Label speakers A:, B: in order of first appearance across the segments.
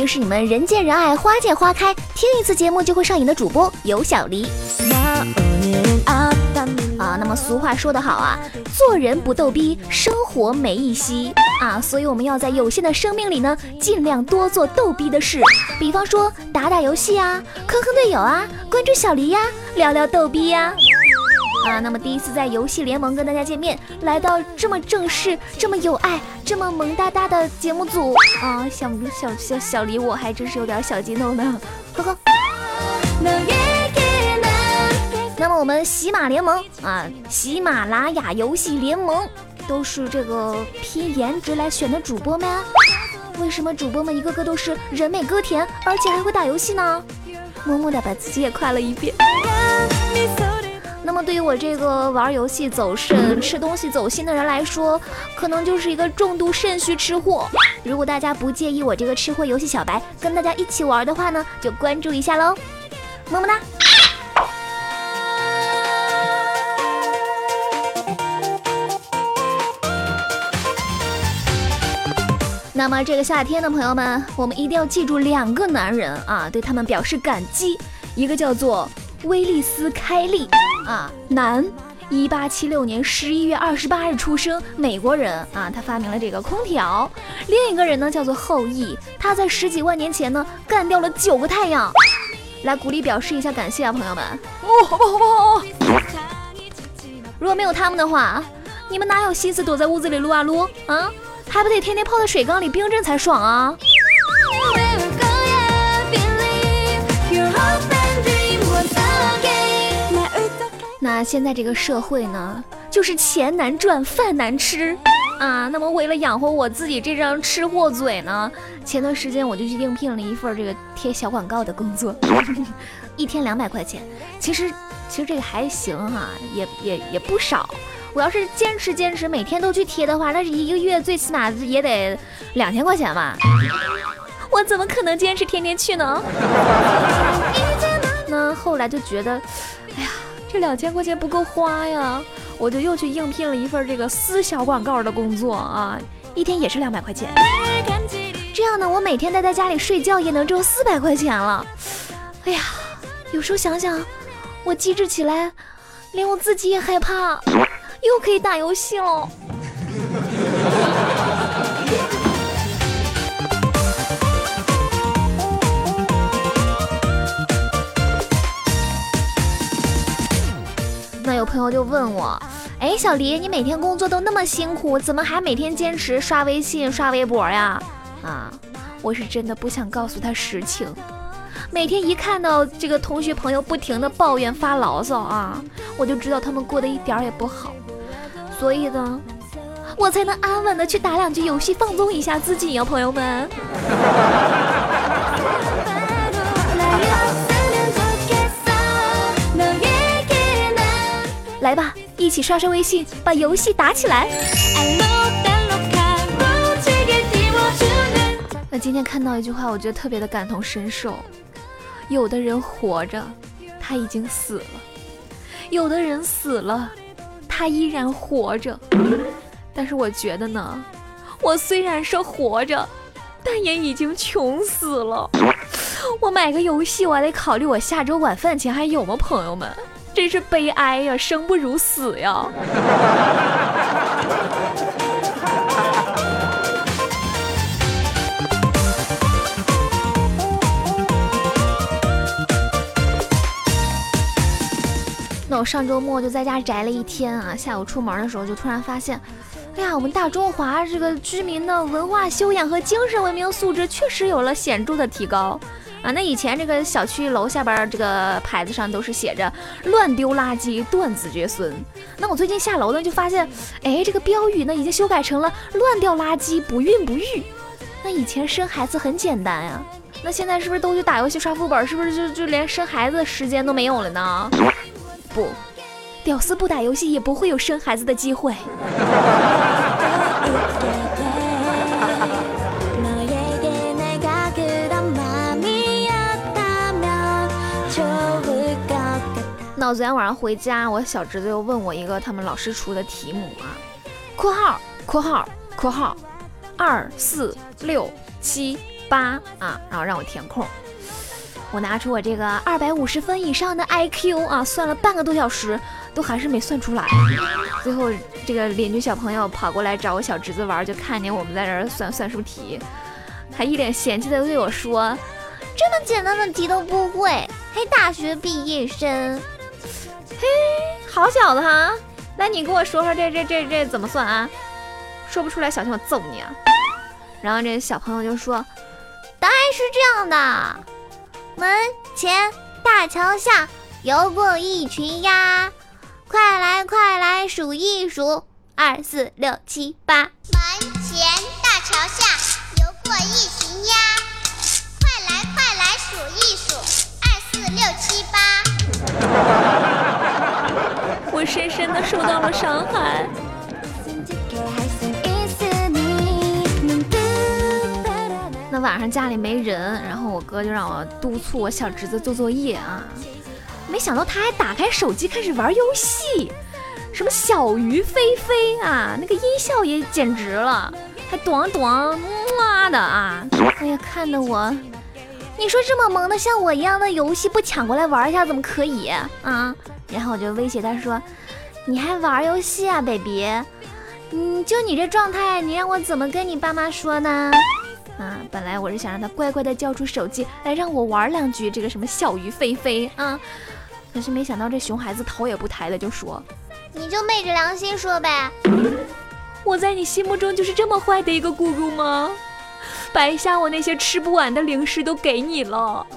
A: 就是你们人见人爱、花见花开、听一次节目就会上瘾的主播有小黎。啊，那么俗话说得好啊，做人不逗逼，生活没意思啊，所以我们要在有限的生命里呢，尽量多做逗逼的事，比方说打打游戏啊，坑坑队友啊，关注小黎呀，聊聊逗逼呀。啊那么第一次在游戏联盟跟大家见面，来到这么正式、这么有爱、这么萌哒哒的节目组啊，小小小小黎我还真是有点小激动呢，呵呵。那么我们喜马联盟啊，喜马拉雅游戏联盟都是这个拼颜值来选的主播吗？为什么主播们一个个都是人美歌甜，而且还会打游戏呢？默默的把自己也夸了一遍。那么对于我这个玩游戏走肾、吃东西走心的人来说，可能就是一个重度肾虚吃货。如果大家不介意我这个吃货游戏小白跟大家一起玩的话呢，就关注一下喽，么么哒。那么这个夏天的朋友们，我们一定要记住两个男人啊，对他们表示感激。一个叫做威利斯·开利。啊，男，一八七六年十一月二十八日出生，美国人啊，他发明了这个空调。另一个人呢，叫做后羿，他在十几万年前呢，干掉了九个太阳。来鼓励表示一下感谢啊，朋友们。哦，好吧好吧？好吧？如果没有他们的话，你们哪有心思躲在屋子里撸啊撸啊？还不得天天泡在水缸里冰镇才爽啊！那现在这个社会呢，就是钱难赚，饭难吃啊。那么为了养活我自己这张吃货嘴呢，前段时间我就去应聘了一份这个贴小广告的工作，一天两百块钱。其实其实这个还行哈，也也也不少。我要是坚持坚持每天都去贴的话，那是一个月最起码也得两千块钱吧。我怎么可能坚持天天去呢？那后来就觉得，这两千块钱不够花呀，我就又去应聘了一份这个撕小广告的工作啊，一天也是两百块钱。这样呢，我每天待在家里睡觉也能挣四百块钱了。哎呀，有时候想想，我机智起来，连我自己也害怕，又可以打游戏了。有朋友就问我，哎，小黎，你每天工作都那么辛苦，怎么还每天坚持刷微信、刷微博呀？啊，我是真的不想告诉他实情。每天一看到这个同学朋友不停的抱怨发牢骚啊，我就知道他们过得一点也不好，所以呢，我才能安稳的去打两局游戏放松一下自己呀，朋友们。一起刷刷微信，把游戏打起来。那今天看到一句话，我觉得特别的感同身受。有的人活着，他已经死了；有的人死了，他依然活着。但是我觉得呢，我虽然是活着，但也已经穷死了。我买个游戏，我还得考虑我下周晚饭钱还有吗，朋友们？真是悲哀呀，生不如死呀！那我上周末就在家宅了一天啊，下午出门的时候就突然发现，哎呀，我们大中华这个居民的文化修养和精神文明素质确实有了显著的提高。啊，那以前这个小区楼下边这个牌子上都是写着“乱丢垃圾，断子绝孙”。那我最近下楼呢，就发现，哎，这个标语呢已经修改成了“乱掉垃圾，不孕不育”。那以前生孩子很简单呀，那现在是不是都去打游戏刷副本？是不是就就连生孩子的时间都没有了呢？不，屌丝不打游戏也不会有生孩子的机会。我昨天晚上回家，我小侄子又问我一个他们老师出的题目啊，括号括号括号，二四六七八啊，然后让我填空。我拿出我这个二百五十分以上的 IQ 啊，算了半个多小时，都还是没算出来。最后这个邻居小朋友跑过来找我小侄子玩，就看见我们在这儿算算术题，还一脸嫌弃的对我说：“
B: 这么简单的题都不会，还大学毕业生？
A: 嘿，好小子哈！那，你给我说说这这这这怎么算啊？说不出来，小心我揍你啊！”然后这小朋友就说：“
B: 答案是这样的。”门前大桥下游过一群鸭，快来快来数一数，二四六七八。门前大桥下游过一群鸭，快来快来数一数，二四六七八。
A: 我深深的受到了伤害。那晚上家里没人，然后我哥就让我督促我小侄子做作业啊。没想到他还打开手机开始玩游戏，什么小鱼飞飞啊，那个音效也简直了，还咚咚哇的啊！哎呀，看得我，你说这么萌的像我一样的游戏不抢过来玩一下怎么可以啊？然后我就威胁他说：“你还玩游戏啊，baby？嗯，就你这状态，你让我怎么跟你爸妈说呢？”啊，本来我是想让他乖乖的交出手机来让我玩两局这个什么小鱼飞飞啊，可是没想到这熊孩子头也不抬的就说：“
B: 你就昧着良心说呗，
A: 我在你心目中就是这么坏的一个姑姑吗？白瞎我那些吃不完的零食都给你了。”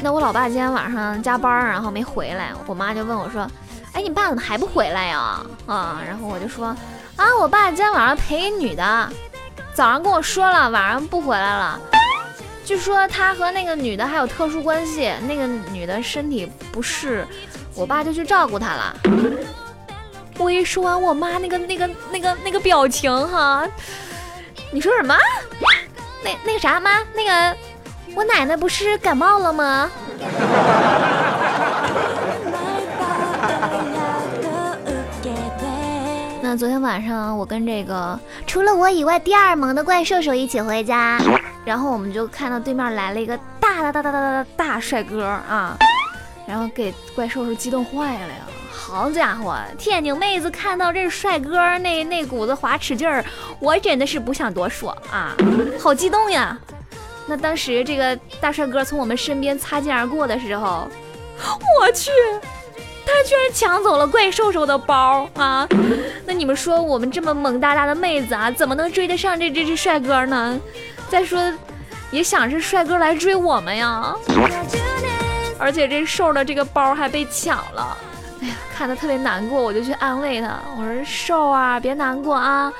A: 那我老爸今天晚上加班，然后没回来，我妈就问我说：“哎，你爸怎么还不回来呀？”啊，然后我就说：“啊，我爸今天晚上陪女的，早上跟我说了，晚上不回来了。据说他和那个女的还有特殊关系，那个女的身体不适，我爸就去照顾她了。”我一说完，我妈那个那个那个那个表情哈，你说什么？那那个啥妈，那个。我奶奶不是感冒了吗？那昨天晚上我跟这个
B: 除了我以外第二萌的怪兽兽一起回家，
A: 然后我们就看到对面来了一个大大大大大大大帅哥啊，然后给怪兽兽激动坏了呀！好家伙，天津妹子看到这帅哥那那股子滑齿劲儿，我真的是不想多说啊，好激动呀！那当时这个大帅哥从我们身边擦肩而过的时候，我去，他居然抢走了怪兽兽的包啊！那你们说我们这么萌哒哒的妹子啊，怎么能追得上这这只帅哥呢？再说，也想是帅哥来追我们呀。而且这兽的这个包还被抢了，哎呀，看得特别难过，我就去安慰他，我说兽啊，别难过啊，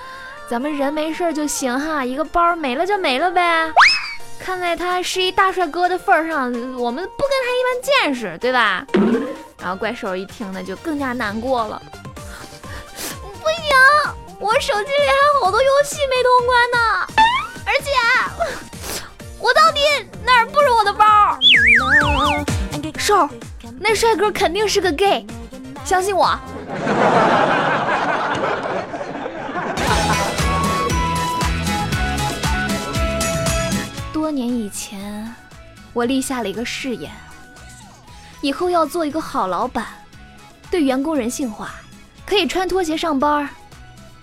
A: 咱们人没事就行哈，一个包没了就没了呗。看在他是一大帅哥的份上，我们不跟他一般见识，对吧？然后怪兽一听呢，就更加难过了。不行，我手机里还有好多游戏没通关呢，而且我到底哪儿不如我的包？兽，那帅哥肯定是个 gay，相信我。多年以前，我立下了一个誓言，以后要做一个好老板，对员工人性化，可以穿拖鞋上班，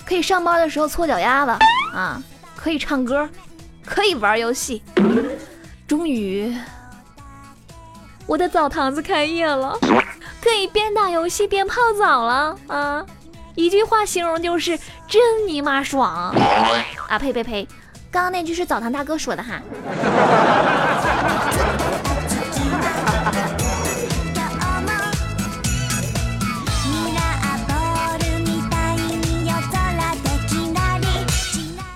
A: 可以上班的时候搓脚丫子啊，可以唱歌，可以玩游戏。终于，我的澡堂子开业了，可以边打游戏边泡澡了啊！一句话形容就是真尼玛爽啊！呸呸呸！刚刚那句是澡堂大哥说的哈。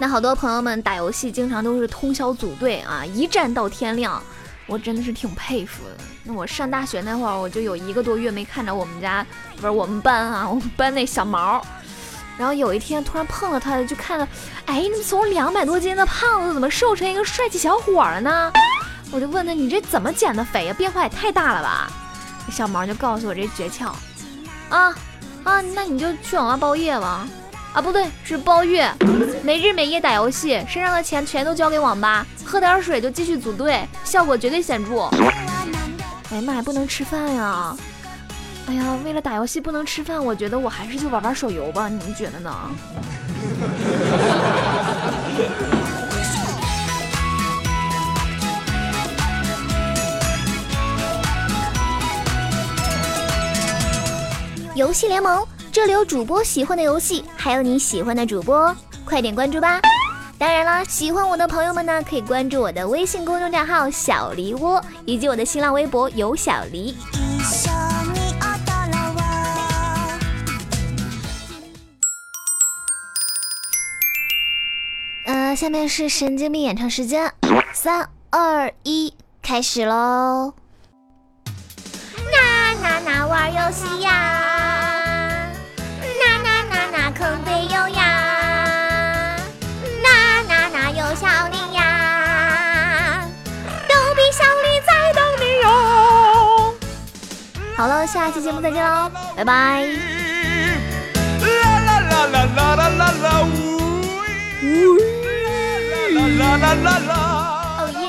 A: 好多朋友们打游戏经常都是通宵组队啊，一战到天亮，我真的是挺佩服的。那我上大学那会儿，我就有一个多月没看着我们家，不是我们班啊，我们班那小毛。然后有一天突然碰了他，就看到，哎，你从两百多斤的胖子怎么瘦成一个帅气小伙了呢？我就问他，你这怎么减的肥呀？变化也太大了吧？
C: 小毛就告诉我这诀窍，啊啊，那你就去网吧包夜吧。啊，不对，是包月，没日没夜打游戏，身上的钱全都交给网吧，喝点水就继续组队，效果绝对显著。哎呀妈呀，不能吃饭呀！哎呀，为了打游戏不能吃饭，我觉得我还是就玩玩手游吧，你们觉得呢？
A: 游戏联盟，这里有主播喜欢的游戏，还有你喜欢的主播，快点关注吧！当然了，喜欢我的朋友们呢，可以关注我的微信公众账号“小梨窝”以及我的新浪微博“有小梨”。呃，下面是神经病演唱时间，三二一，开始喽！那那那，玩游戏呀！好了，下期节目再见喽，拜拜。哦耶。